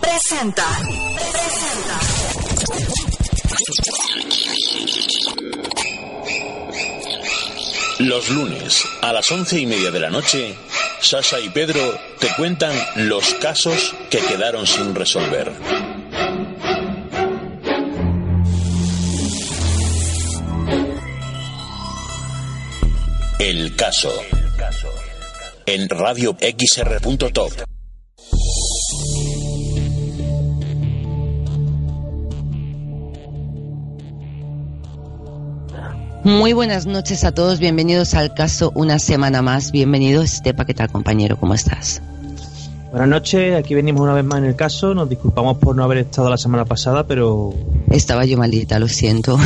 Presenta. Presenta. Los lunes a las once y media de la noche, Sasha y Pedro te cuentan los casos que quedaron sin resolver. El caso. En radio xr.top. Muy buenas noches a todos, bienvenidos al caso una semana más. Bienvenido Estepa, ¿qué tal compañero? ¿Cómo estás? Buenas noches, aquí venimos una vez más en el caso. Nos disculpamos por no haber estado la semana pasada, pero. Estaba yo malita, lo siento.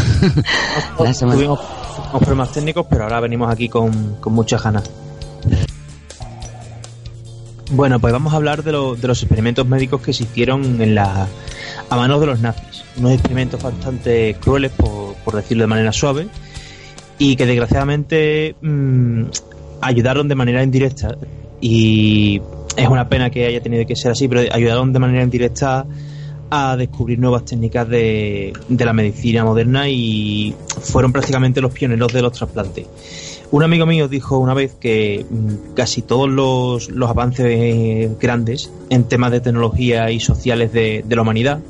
la semana... Tuvimos problemas técnicos, pero ahora venimos aquí con, con muchas ganas. Bueno, pues vamos a hablar de, lo, de, los experimentos médicos que se hicieron en la, a manos de los nazis. Unos experimentos bastante crueles, por, por decirlo de manera suave, y que desgraciadamente mmm, ayudaron de manera indirecta y es una pena que haya tenido que ser así, pero ayudaron de manera indirecta a descubrir nuevas técnicas de, de la medicina moderna y fueron prácticamente los pioneros de los trasplantes. Un amigo mío dijo una vez que mm, casi todos los, los avances grandes en temas de tecnología y sociales de, de la humanidad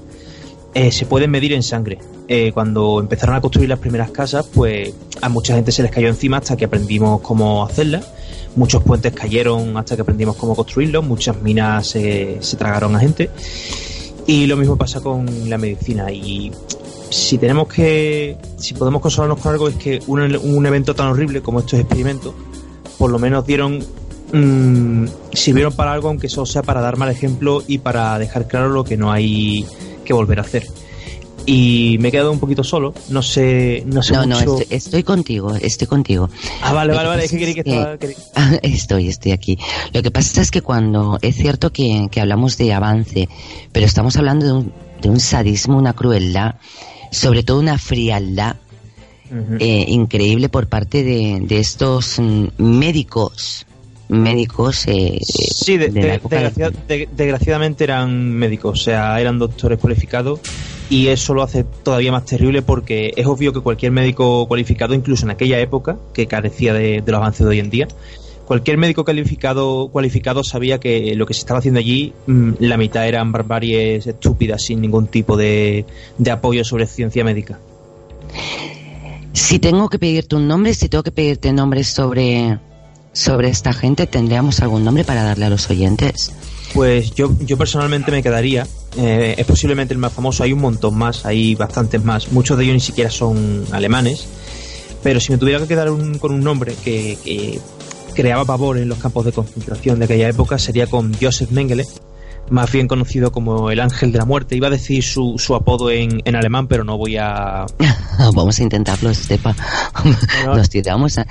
eh, se pueden medir en sangre. Eh, cuando empezaron a construir las primeras casas, pues a mucha gente se les cayó encima hasta que aprendimos cómo hacerlas. Muchos puentes cayeron hasta que aprendimos cómo construirlos. Muchas minas se tragaron a gente. Y lo mismo pasa con la medicina. Y si tenemos que, si podemos consolarnos con algo, es que un, un evento tan horrible como estos experimentos, por lo menos dieron mmm, sirvieron para algo, aunque solo sea para dar mal ejemplo y para dejar claro lo que no hay que volver a hacer. Y me he quedado un poquito solo, no sé, no sé no, mucho... No, estoy, estoy, contigo, estoy contigo. Ah, vale, vale, vale, es que que, estaba... Ah, estoy, estoy aquí. Lo que pasa es que cuando, es cierto que, que hablamos de avance, pero estamos hablando de un, de un sadismo, una crueldad, sobre todo una frialdad uh -huh. eh, increíble por parte de, de estos mm, médicos médicos eh, sí de, de, de, desgraciad, desgraciadamente eran médicos o sea eran doctores cualificados y eso lo hace todavía más terrible porque es obvio que cualquier médico cualificado incluso en aquella época que carecía de, los avances de hoy en día cualquier médico calificado cualificado sabía que lo que se estaba haciendo allí mmm, la mitad eran barbaries estúpidas sin ningún tipo de, de apoyo sobre ciencia médica si tengo que pedirte un nombre si tengo que pedirte nombres sobre sobre esta gente, ¿tendríamos algún nombre para darle a los oyentes? Pues yo, yo personalmente me quedaría, eh, es posiblemente el más famoso, hay un montón más, hay bastantes más, muchos de ellos ni siquiera son alemanes, pero si me tuviera que quedar un, con un nombre que, que, creaba pavor en los campos de concentración de aquella época sería con Joseph Mengele, más bien conocido como el ángel de la muerte. Iba a decir su, su apodo en, en, alemán, pero no voy a... Vamos a intentarlo, Estepa. No. Nos tiramos a...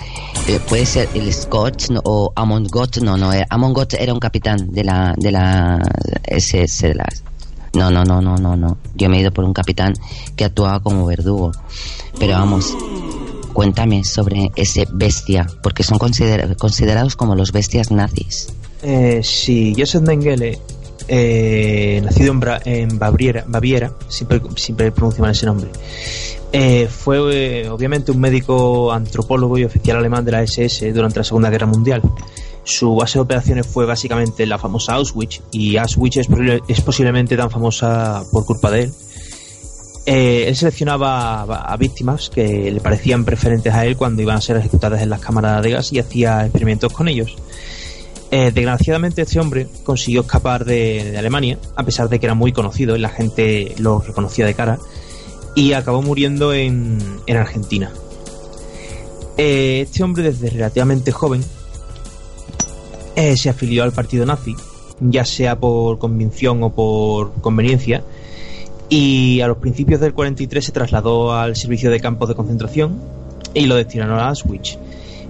Eh, puede ser el Scotch no, o Amon Gott, no, no, Amon Gott era un capitán de la, de la SS, de la... No, no, no, no, no, no. Yo me he ido por un capitán que actuaba como verdugo. Pero vamos, cuéntame sobre ese bestia, porque son consider considerados como los bestias nazis. Eh, sí, Joseph Mengele eh, nacido en, Bra en Baviera, Baviera, siempre, siempre pronuncio mal ese nombre. Eh, fue eh, obviamente un médico antropólogo y oficial alemán de la SS durante la Segunda Guerra Mundial. Su base de operaciones fue básicamente la famosa Auschwitz y Auschwitz es, posiblemente tan famosa por culpa de él. Eh, él seleccionaba a, a, víctimas que le parecían preferentes a él cuando iban a ser ejecutadas en las cámaras de gas y hacía experimentos con ellos. Eh, desgraciadamente este hombre consiguió escapar de, Alemania, a pesar de que era muy conocido y la gente lo reconocía de cara, y acabó muriendo en, en Argentina. Eh, este hombre desde relativamente joven eh, se afilió al partido nazi, ya sea por convicción o por conveniencia, y a los principios del 43 se trasladó al servicio de campos de concentración y lo destinaron a Auschwitz.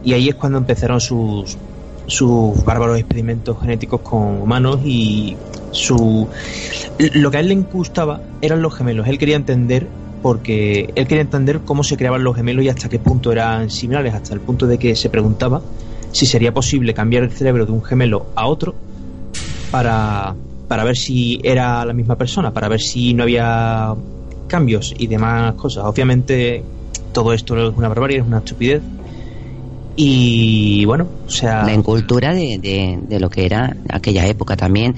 Y ahí es cuando empezaron sus sus bárbaros experimentos genéticos con humanos y su lo que a él le gustaba eran los gemelos. Él quería entender porque él quería entender cómo se creaban los gemelos y hasta qué punto eran similares, hasta el punto de que se preguntaba si sería posible cambiar el cerebro de un gemelo a otro para, para ver si era la misma persona, para ver si no había cambios y demás cosas. Obviamente todo esto es una barbarie, es una estupidez. Y bueno, o sea... La incultura de, de, lo que era aquella época también.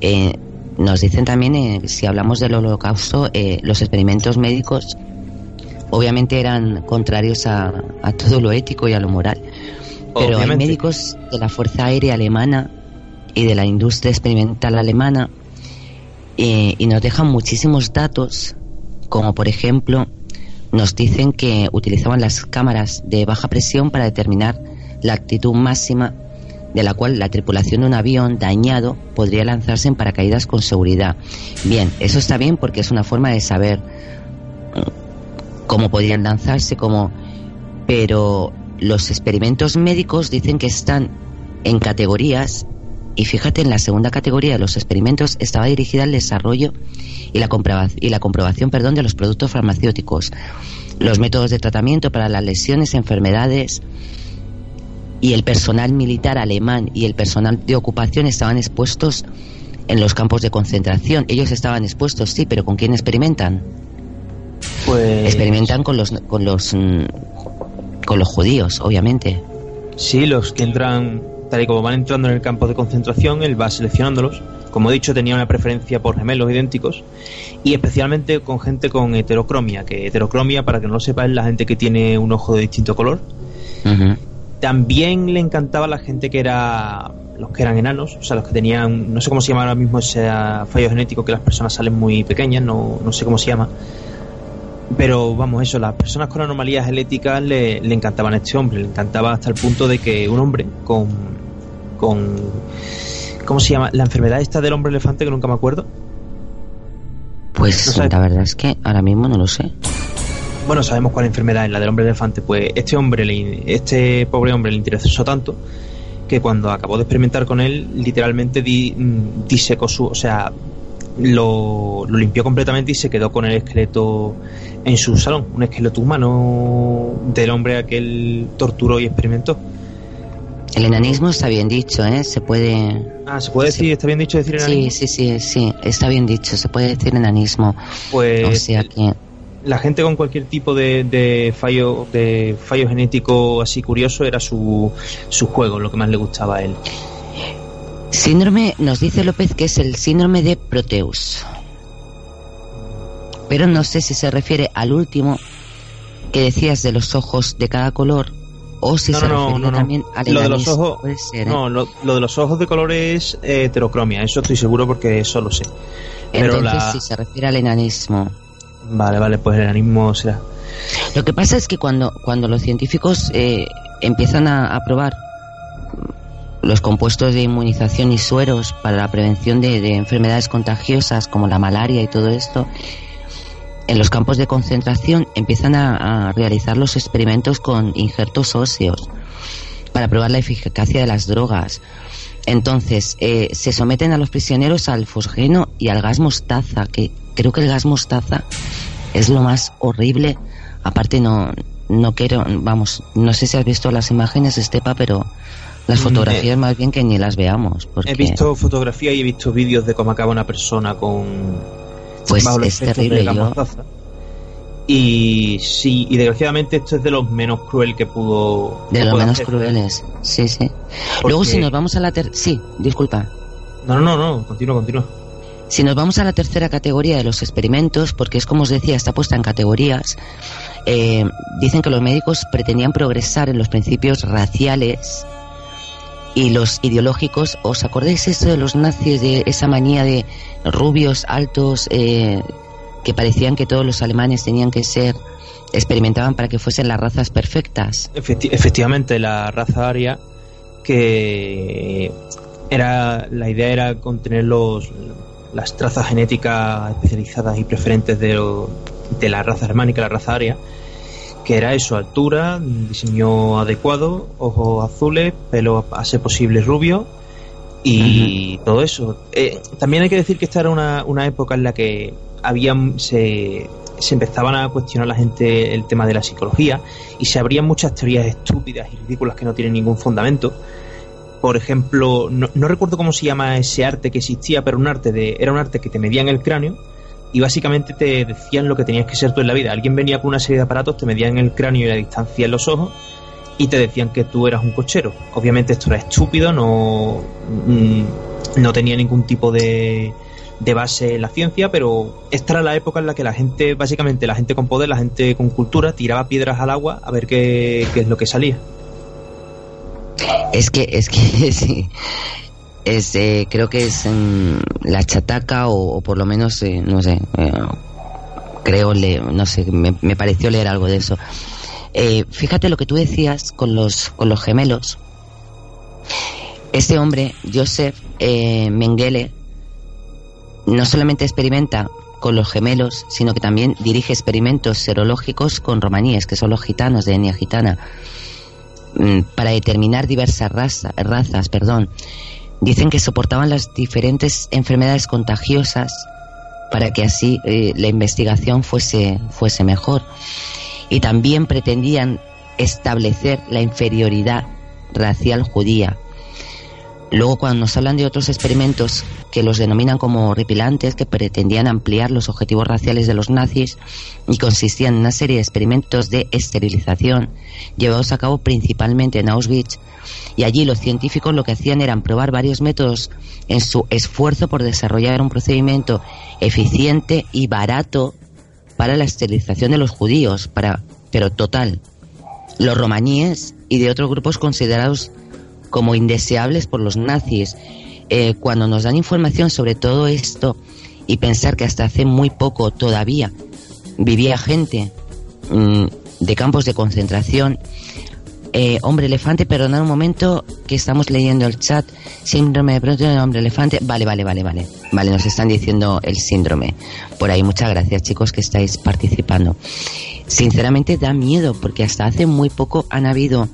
Eh, nos dicen también, eh, si hablamos del holocausto, eh, los experimentos médicos obviamente eran contrarios a, a, todo lo ético y a lo moral. Pero hay médicos de la Fuerza Aérea Alemana y de la industria experimental alemana y nos dejan muchísimos datos, como por ejemplo nos dicen que utilizaban las cámaras de baja presión para determinar la actitud máxima de la cual la tripulación de un avión dañado podría lanzarse en paracaídas con seguridad. Bien, eso está bien porque es una forma de saber mm, cómo podrían lanzarse, cómo... pero los experimentos médicos dicen que están en categorías y fíjate, en la segunda categoría de los experimentos estaba dirigida al desarrollo y la, comprobación, y la comprobación perdón, de los productos farmacéuticos, los métodos de tratamiento para las lesiones, enfermedades, y el personal militar alemán y el personal de ocupación estaban expuestos en los campos de concentración. Ellos estaban expuestos, sí, pero ¿con quién experimentan? Pues... Experimentan con los, con los, mm, con los judíos, obviamente. Sí, los que entran tal y como van entrando en el campo de concentración, él va seleccionándolos. Como he dicho, tenía una preferencia por gemelos idénticos y especialmente con gente con heterocromia, que heterocromia, para que no lo sepa, es la gente que tiene un ojo de distinto color. También le encantaba la gente que era los que eran enanos, o sea, los que tenían, no sé cómo se llama ahora mismo ese fallo genético que las personas salen muy pequeñas, no, no sé cómo se llama. Pero vamos, eso, las personas con anomalías genéticas le, le encantaban a este hombre, le encantaba hasta el punto de que un hombre con con ¿cómo se llama? La enfermedad esta del hombre elefante que nunca me acuerdo. Pues la verdad es que ahora mismo no lo sé. Bueno, sabemos cuál enfermedad es la del hombre elefante. Pues este hombre, este pobre hombre le interesó tanto que cuando acabó de experimentar con él, literalmente di, mm, disecó su, o sea, lo, lo, limpió completamente y se quedó con el esqueleto en su salón, un esqueleto humano del hombre a que él torturó y experimentó. El enanismo está bien dicho, ¿eh? Se puede... Ah, ¿se puede decir? ¿Está bien dicho decir enanismo? Sí, sí, sí, sí, está bien dicho, se puede decir enanismo. Pues... O sea que... La gente con cualquier tipo de, fallo de fallo genético así curioso era su, su juego, lo que más le gustaba a él. Síndrome, nos dice López que es el síndrome de Proteus. Pero no sé si se refiere al último que decías de los ojos de cada color o si se no, no, también lo de los ojos ¿eh? no lo, de los ojos de color es eh, heterocromia eso estoy seguro porque eso lo sé. Pero entonces si se refiere al enanismo. Vale vale pues el enanismo será. Lo que pasa es que cuando cuando los científicos eh, empiezan a, a, probar los compuestos de inmunización y sueros para la prevención de, de enfermedades contagiosas como la malaria y todo esto en los campos de concentración empiezan a, realizar los experimentos con injertos óseos para probar la eficacia de las drogas. Entonces, eh, se someten a los prisioneros al fosgeno y al gas mostaza, que creo que el gas mostaza es lo más horrible. Aparte, no, no quiero, vamos, no sé si has visto las imágenes, Estepa, pero las mm, fotografías eh, más bien que ni las veamos. He visto fotografía y he visto vídeos de cómo acaba una persona con pues es terrible. Y sí, y desgraciadamente esto es de los menos cruel que pudo. De los menos crueles, sí, sí. Luego, si nos vamos a la tercera. Sí, disculpa. No, no, no, continúa, continúa. Si nos vamos a la tercera categoría de los experimentos, porque es como os decía, está puesta en categorías, eh, dicen que los médicos pretendían progresar en los principios raciales y los ideológicos, ¿os acordáis eso de los nazis, de esa manía de rubios, altos, eh, que parecían que todos los alemanes tenían que ser, experimentaban para que fuesen las razas perfectas? efectivamente, la raza aria, que era, la idea era contener los, las trazas genéticas especializadas y preferentes de, de la raza germánica, la raza aria, que era eso, altura, diseño adecuado, ojos azules, pelo a ser posible rubio y todo eso. Eh, también hay que decir que esta era una, una época en la que habían, se, se empezaban a cuestionar la gente el tema de la psicología y se abrían muchas teorías estúpidas y ridículas que no tienen ningún fundamento por ejemplo, no, no, recuerdo cómo se llama ese arte que existía, pero un arte de, era un arte que te medía en el cráneo y básicamente te decían lo que tenías que ser tú en la vida. Alguien venía con una serie de aparatos, te medían el cráneo y la distancia en los ojos y te decían que tú eras un cochero. Obviamente esto era estúpido, no, mm, no tenía ningún tipo de, de base en la ciencia, pero esta era la época en la que la gente, básicamente la gente con poder, la gente con cultura, tiraba piedras al agua a ver qué, qué es lo que salía. Es que, es que sí. Es, eh, creo que es en la chataca o, por lo menos, eh, no sé, eh, creo, le, no sé, me, me, pareció leer algo de eso. Eh, fíjate lo que tú decías con los, con los gemelos. Este hombre, Joseph Mengele, no solamente experimenta con los gemelos, sino que también dirige experimentos serológicos con romaníes, que son los gitanos de etnia gitana, mm, para determinar diversas raza, razas. Perdón. Dicen que soportaban las diferentes enfermedades contagiosas para que así eh, la investigación fuese, fuese mejor. Y también pretendían establecer la inferioridad racial judía Luego, cuando nos hablan de otros experimentos que los denominan como horripilantes, que pretendían ampliar los objetivos raciales de los nazis y consistían en una serie de experimentos de esterilización llevados a cabo principalmente en Auschwitz, y allí los científicos lo que hacían era probar varios métodos en su esfuerzo por desarrollar un procedimiento eficiente y barato para la esterilización de los judíos, para, pero total. Los romaníes y de otros grupos considerados como indeseables por los nazis. Eh, cuando nos dan información sobre todo esto y pensar que hasta hace muy poco todavía vivía gente mm, de campos de concentración. Eh, hombre elefante, perdonad un momento que estamos leyendo el chat. Síndrome de pronto de hombre elefante. Vale, vale, vale, vale. Vale, nos están diciendo el síndrome. Por ahí, muchas gracias, chicos, que estáis participando. Sinceramente da miedo, porque hasta hace muy poco han habido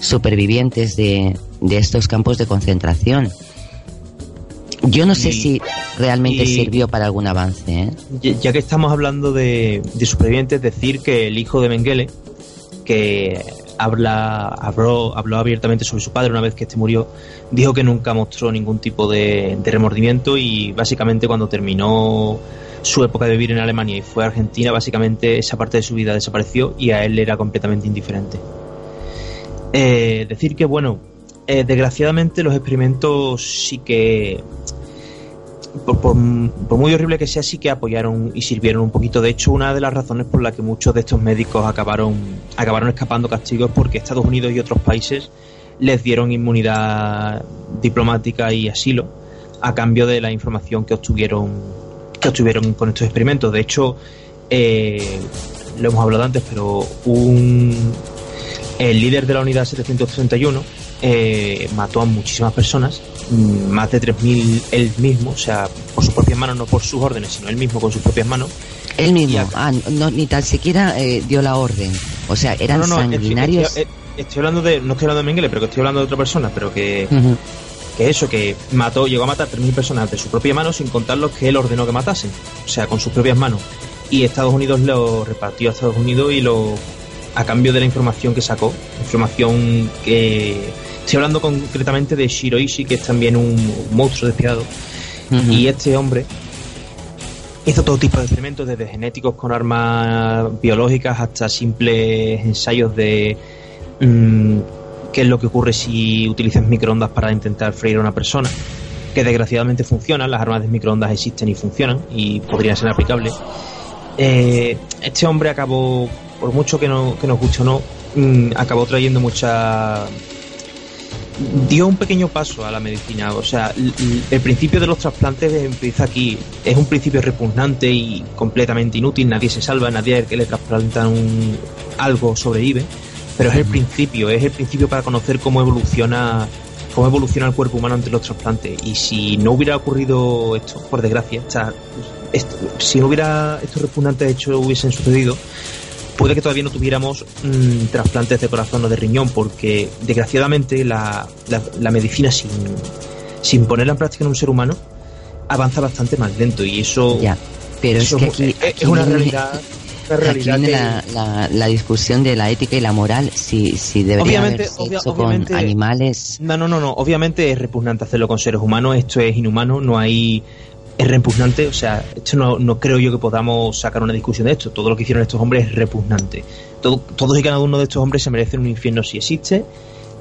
supervivientes de, de estos campos de concentración. Yo no sé si realmente sirvió para algún avance. ¿eh? Ya que estamos hablando de, de, supervivientes, decir que el hijo de Mengele, que habla, habló, habló abiertamente sobre su padre una vez que este murió, dijo que nunca mostró ningún tipo de, de remordimiento y básicamente cuando terminó su época de vivir en Alemania y fue a Argentina, básicamente esa parte de su vida desapareció y a él era completamente indiferente. Eh, decir que, bueno, eh, desgraciadamente los experimentos sí que, por, muy horrible que sea, sí que apoyaron y sirvieron un poquito. De hecho, una de las razones por las que muchos de estos médicos acabaron, acabaron escapando castigos es porque Estados Unidos y otros países les dieron inmunidad diplomática y asilo a cambio de la información que obtuvieron, que obtuvieron con estos experimentos. De hecho, eh, lo hemos hablado antes, pero un, el líder de la unidad 731 eh, mató a muchísimas personas, mm, más de 3.000 él mismo, o sea, por sus propias manos, no por sus órdenes, sino él mismo con sus propias manos. Él mismo, ah, no, ni tan siquiera eh, dio la orden, o sea, eran no, no, sanguinarios. Estoy, estoy, hablando de, no estoy hablando de Mengele, pero que estoy hablando de otra persona, pero que, uh -huh. que eso, que mató, llegó a matar 3.000 personas de su propia mano sin contar los que él ordenó que matasen, o sea, con sus propias manos. Y Estados Unidos lo repartió a Estados Unidos y lo a cambio de la información que sacó, información que estoy hablando concretamente de Shiroishi, que es también un monstruo despiadado, uh -huh. y este hombre hizo todo tipo de experimentos, desde genéticos con armas biológicas hasta simples ensayos de mmm, qué es lo que ocurre si utilizas microondas para intentar freír a una persona, que desgraciadamente funcionan, las armas de microondas existen y funcionan y podrían ser aplicables. Eh, este hombre acabó por mucho que, no, que nos guste o no, mmm, acabó trayendo mucha dio un pequeño paso a la medicina. O sea, el, el, principio de los trasplantes empieza aquí. Es un principio repugnante y completamente inútil. Nadie se salva, nadie al que le trasplantan un, algo sobrevive. Pero es el principio, es el principio para conocer cómo evoluciona cómo evoluciona el cuerpo humano ante los trasplantes. Y si no hubiera ocurrido esto, por desgracia, o sea, esto, si no hubiera estos repugnantes hechos hubiesen sucedido, puede que todavía no tuviéramos mmm, trasplantes de corazón o de riñón, porque desgraciadamente la, la, la, medicina sin, sin ponerla en práctica en un ser humano avanza bastante más lento y eso, ya, pero eso es, que aquí, es, aquí es una realidad aquí viene la, la, discusión de la ética y la moral, si, si debería sexo con animales. No, no, no, no. Obviamente es repugnante hacerlo con seres humanos. Esto es inhumano. No hay es repugnante, o sea, esto no, no, creo yo que podamos sacar una discusión de esto. Todo lo que hicieron estos hombres es repugnante. Todo, todos y cada uno de estos hombres se merecen un infierno si existe.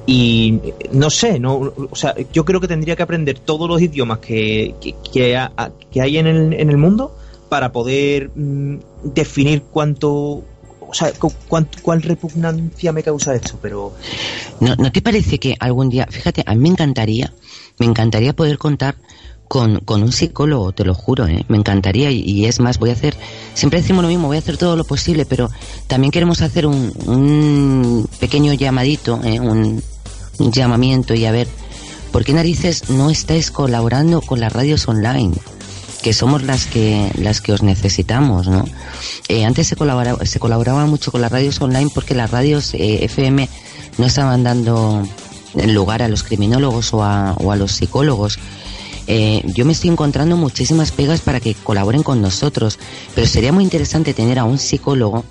Y no sé, no, o sea, yo creo que tendría que aprender todos los idiomas que, que, que, hay en el, en el, mundo para poder mm, definir cuánto, o sea, cuál repugnancia me causa esto, pero... ¿No, ¿No te parece que algún día, fíjate, a mí me encantaría, me encantaría poder contar con, un psicólogo, te lo juro, ¿eh? me encantaría y, es más, voy a hacer, siempre decimos lo mismo, voy a hacer todo lo posible, pero también queremos hacer un, un pequeño llamadito, ¿eh? un, llamamiento y a ver, ¿por qué narices no estáis colaborando con las radios online? que somos las que las que os necesitamos, ¿no? Eh, antes se colaboraba, se colaboraba mucho con las radios online porque las radios eh, FM no estaban dando lugar a los criminólogos o a, o a los psicólogos eh, yo me estoy encontrando muchísimas pegas para que colaboren con nosotros, pero sería muy interesante tener a un psicólogo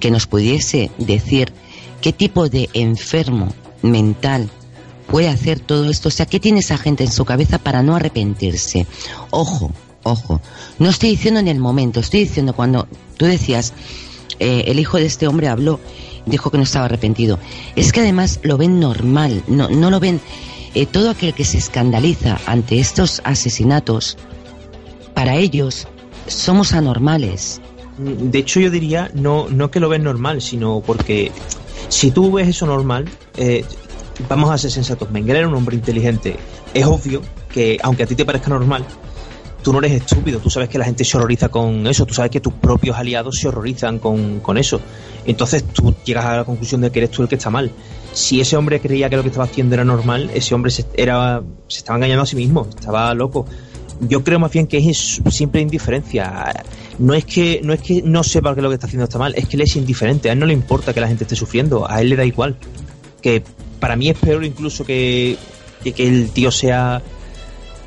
que nos pudiese decir qué tipo de enfermo mental puede hacer todo esto, o sea, qué tiene esa gente en su cabeza para no arrepentirse. Ojo, ojo, no estoy diciendo en el momento, estoy diciendo cuando tú decías, eh, el hijo de este hombre habló, dijo que no estaba arrepentido. Es que además lo ven normal, no, no lo ven eh, todo aquel que se escandaliza ante estos asesinatos, para ellos somos anormales. De hecho, yo diría no, no que lo ves normal, sino porque si tú ves eso normal, eh, vamos a ser sensatos. Mengele era un hombre inteligente. Es obvio que, aunque a ti te parezca normal, tú no eres estúpido. Tú sabes que la gente se horroriza con eso. Tú sabes que tus propios aliados se horrorizan con, con eso. Entonces tú llegas a la conclusión de que eres tú el que está mal si ese hombre creía que lo que estaba haciendo era normal, ese hombre se, era, se estaba engañando a sí mismo, estaba loco. Yo creo más bien que es siempre indiferencia. No es que no es que no sepa que lo que está haciendo está mal, es que él es indiferente. A él no le importa que la gente esté sufriendo, a él le da igual. Que para mí es peor incluso que, que, el tío sea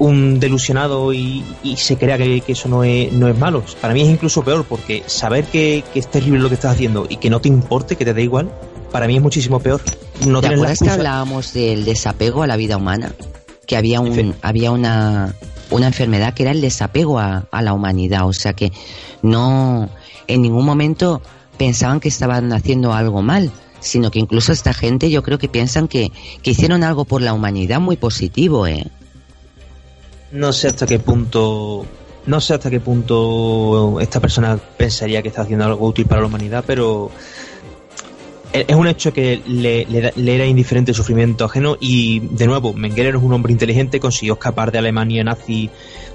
un delusionado y, se crea que, eso no es, no es malo. Para mí es incluso peor porque saber que, que es terrible lo que estás haciendo y que no te importe, que te da igual, para mí es muchísimo peor. No ¿Te acuerdas que hablábamos del desapego a la vida humana? Que había un, había una, una enfermedad que era el desapego a, la humanidad, o sea que no, en ningún momento pensaban que estaban haciendo algo mal, sino que incluso esta gente yo creo que piensan que, que hicieron algo por la humanidad muy positivo, ¿eh? No sé hasta qué punto no sé hasta qué punto esta persona pensaría que está haciendo algo útil para la humanidad, pero es un hecho que le, era indiferente el sufrimiento ajeno y de nuevo Mengele es un hombre inteligente consiguió escapar de Alemania nazi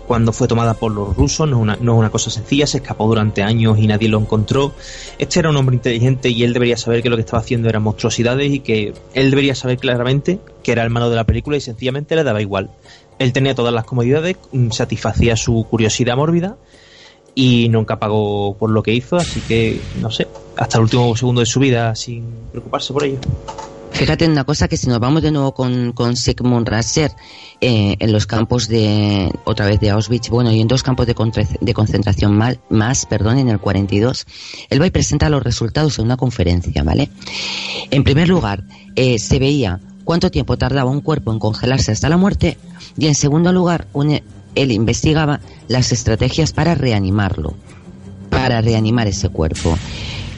cuando fue tomada por los rusos no es, una, no es una cosa sencilla se escapó durante años y nadie lo encontró. Este era un hombre inteligente y él debería saber que lo que estaba haciendo eran monstruosidades y que él debería saber claramente que era el malo de la película y sencillamente le daba igual él tenía todas las comodidades satisfacía su curiosidad mórbida y nunca pagó por lo que hizo, así que no sé, hasta el último segundo de su vida sin preocuparse por ello. Fíjate en una cosa que si nos vamos de nuevo con, con Sigmund Rasser eh, en los campos de, otra vez de Auschwitz, bueno, y en dos campos de, de concentración más, perdón, en el 42, él va y presenta los resultados en una conferencia, ¿vale? En primer lugar, eh, se veía cuánto tiempo tardaba un cuerpo en congelarse hasta la muerte y en segundo lugar, él investigaba las estrategias para reanimarlo, para reanimar ese cuerpo.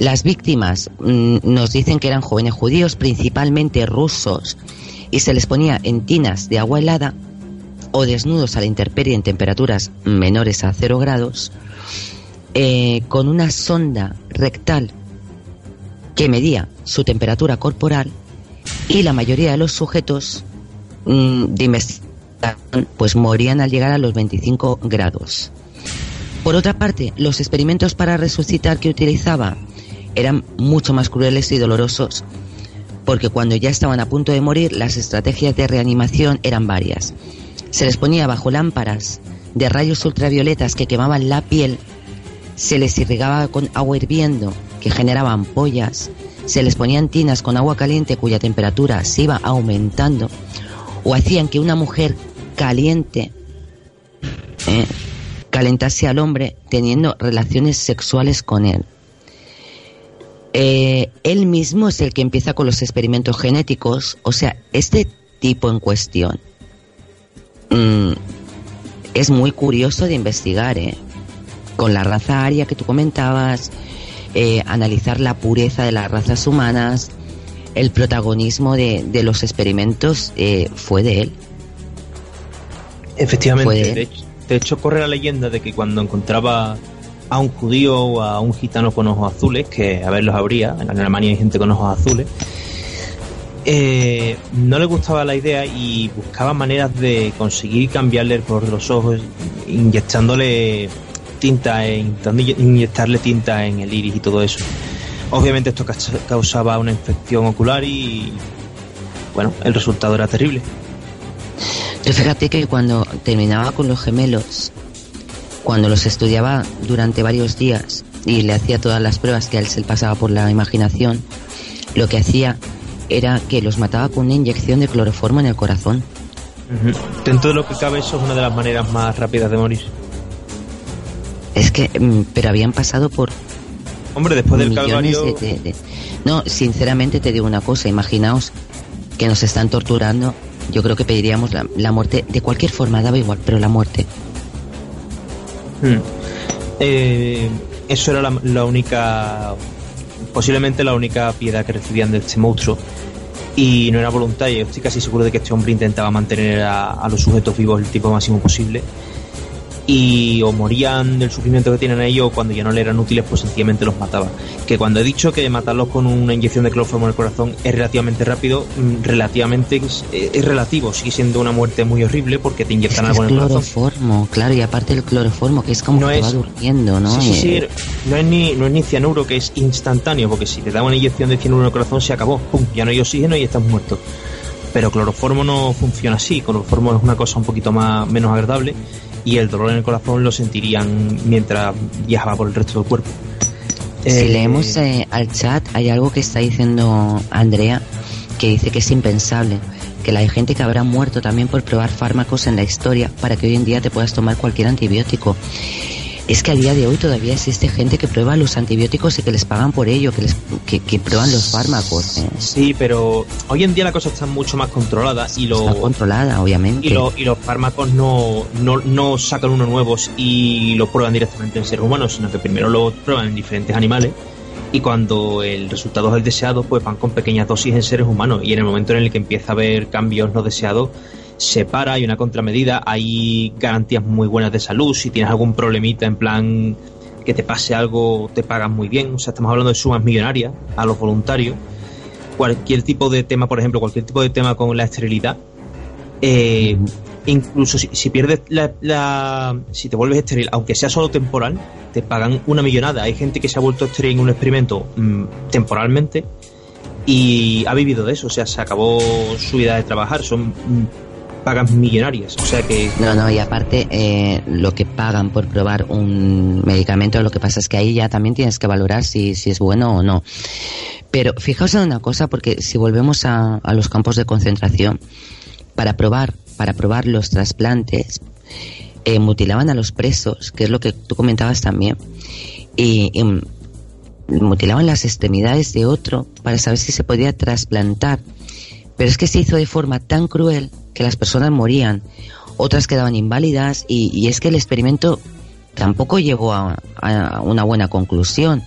Las víctimas mm, nos dicen que eran jóvenes judíos, principalmente rusos, y se les ponía en tinas de agua helada o desnudos a la intemperie en temperaturas menores a cero grados, eh, con una sonda rectal que medía su temperatura corporal y la mayoría de los sujetos mm, investigación pues morían al llegar a los 25 grados. Por otra parte, los experimentos para resucitar que utilizaba eran mucho más crueles y dolorosos, porque cuando ya estaban a punto de morir, las estrategias de reanimación eran varias. Se les ponía bajo lámparas de rayos ultravioletas que quemaban la piel, se les irrigaba con agua hirviendo que generaba ampollas, se les ponían tinas con agua caliente cuya temperatura se iba aumentando, o hacían que una mujer caliente eh, calentase al hombre teniendo relaciones sexuales con él. Eh, él mismo es el que empieza con los experimentos genéticos. O sea, este tipo en cuestión mm, es muy curioso de investigar, ¿eh? Con la raza aria que tú comentabas, eh, analizar la pureza de las razas humanas, el protagonismo de, de los experimentos eh, fue de él. Efectivamente, de hecho, corre la leyenda de que cuando encontraba a un judío o a un gitano con ojos azules, que a ver los habría, en Alemania hay gente con ojos azules, eh, no le gustaba la idea y buscaba maneras de conseguir cambiarle el color de los ojos, inyectándole tinta, e intentando inyectarle tinta en el iris y todo eso. Obviamente esto causaba una infección ocular y bueno, el resultado era terrible. Yo fíjate que cuando terminaba con los gemelos, cuando los estudiaba durante varios días y le hacía todas las pruebas que a él se le pasaba por la imaginación, lo que hacía era que los mataba con una inyección de cloroformo en el corazón. Dentro de lo que cabe, eso es una de las maneras más rápidas de morir. Es que, mm, pero habían pasado por. Hombre, después del calvario. No, sinceramente te digo una cosa, imaginaos que nos están torturando. Yo creo que pediríamos la, muerte de cualquier forma, daba igual, pero la muerte. Hmm. Eh, eso era la, única posiblemente la única piedad que recibían de este monstruo. Y no era voluntaria. Estoy casi seguro de que este hombre intentaba mantener a, los sujetos vivos el tiempo máximo posible. Y o morían del sufrimiento que tienen ellos, o cuando ya no le eran útiles, pues sencillamente los mataba. Que cuando he dicho que matarlos con una inyección de cloroformo en el corazón es relativamente rápido, mm, relativamente es, relativo. Sigue siendo una muerte muy horrible porque te inyectan algo en el corazón. cloroformo, claro, y aparte el cloroformo, que es como no que va durmiendo, ¿no? Sí, sí, no es, ni, no es ni cianuro, que es instantáneo, porque si te da una inyección de cianuro en el corazón se acabó, pum, ya no hay oxígeno y estás muerto. Pero cloroformo no funciona así, cloroformo es una cosa un poquito más menos agradable y el dolor en el corazón lo sentirían mientras viajaba por el resto del cuerpo. Si eh, leemos eh, al chat, hay algo que está diciendo Andrea, que dice que es impensable, que la gente que habrá muerto también por probar fármacos en la historia para que hoy en día te puedas tomar cualquier antibiótico es que a día de hoy todavía existe gente que prueba los antibióticos y que les pagan por ello, que les que, prueban los fármacos. ¿eh? Sí, pero hoy en día la cosa está mucho más controlada y lo está controlada, obviamente. Y, y los fármacos no, no, sacan unos nuevos y lo prueban directamente en seres humanos, sino que primero lo prueban en diferentes animales y cuando el resultado es el deseado, pues van con pequeñas dosis en seres humanos y en el momento en el que empieza a haber cambios no deseados se para, hay una contramedida, hay garantías muy buenas de salud, si tienes algún problemita en plan que te pase algo, te pagan muy bien, o sea, estamos hablando de sumas millonarias a los voluntarios, cualquier tipo de tema, por ejemplo, cualquier tipo de tema con la esterilidad, eh, incluso si, pierdes la, si te vuelves estéril, aunque sea solo temporal, te pagan una millonada. Hay gente que se ha vuelto estéril en un experimento mm, temporalmente y ha vivido de eso, o sea, se acabó su vida de trabajar, son mm, pagan millonarias. O sea que. No, no, y aparte, eh, lo que pagan por probar un medicamento, lo que pasa es que ahí ya también tienes que valorar si, si es bueno o no. Pero fijaos en una cosa, porque si volvemos a, los campos de concentración, para probar, para probar los trasplantes, eh, mutilaban a los presos, que es lo que tú comentabas también, y, y mutilaban las extremidades de otro para saber si se podía trasplantar. Pero es que se hizo de forma tan cruel que las personas morían, otras quedaban inválidas y, es que el experimento tampoco llegó a, una buena conclusión.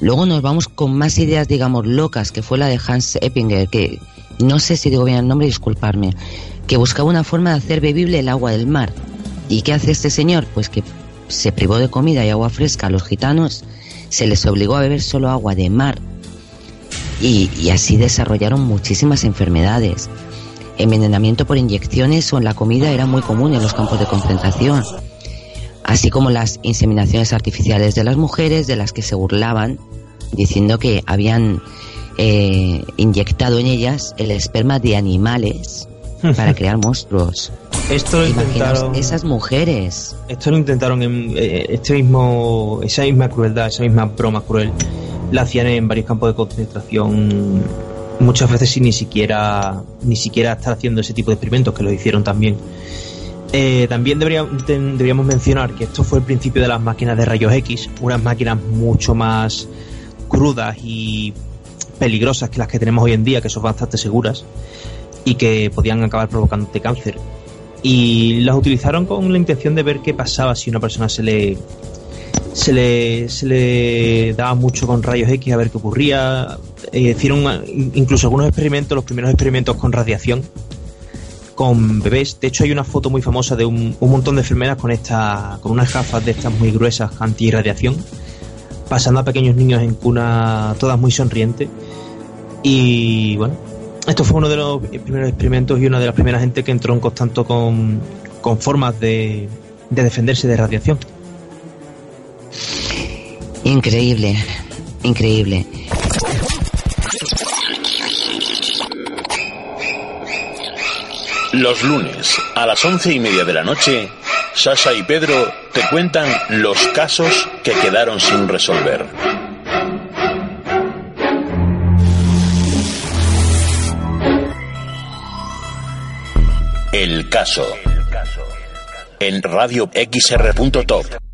Luego nos vamos con más ideas, digamos, locas, que fue la de Hans Eppinger, que no sé si digo bien el nombre, disculparme, que buscaba una forma de hacer bebible el agua del mar. ¿Y qué hace este señor? Pues que se privó de comida y agua fresca a los gitanos, se les obligó a beber solo agua de mar y, y así desarrollaron muchísimas enfermedades envenenamiento por inyecciones o en la comida era muy común en los campos de concentración, así como las inseminaciones artificiales de las mujeres de las que se burlaban, diciendo que habían eh, inyectado en ellas el esperma de animales para crear monstruos. Esto lo intentaron. Esas mujeres. Esto lo intentaron en eh, este mismo, esa misma crueldad, esa misma broma cruel, la hacían en varios campos de concentración muchas veces sin ni siquiera ni siquiera estar haciendo ese tipo de experimentos que lo hicieron también eh, también deberíamos mencionar que esto fue el principio de las máquinas de rayos X unas máquinas mucho más crudas y peligrosas que las que tenemos hoy en día, que son bastante seguras y que podían acabar provocándote cáncer. Y las utilizaron con la intención de ver qué pasaba si una persona se le se le, se le daba mucho con rayos X a ver qué ocurría. Eh, hicieron incluso algunos experimentos, los primeros experimentos con radiación, con bebés. De hecho, hay una foto muy famosa de un, un montón de enfermeras con, esta, con unas gafas de estas muy gruesas anti-radiación, pasando a pequeños niños en cuna, todas muy sonrientes. Y bueno, esto fue uno de los primeros experimentos y una de las primeras gente que entró en contacto con, con formas de, de defenderse de radiación. Increíble, increíble. Los lunes a las once y media de la noche, Sasha y Pedro te cuentan los casos que quedaron sin resolver. El caso. En radio xr.top.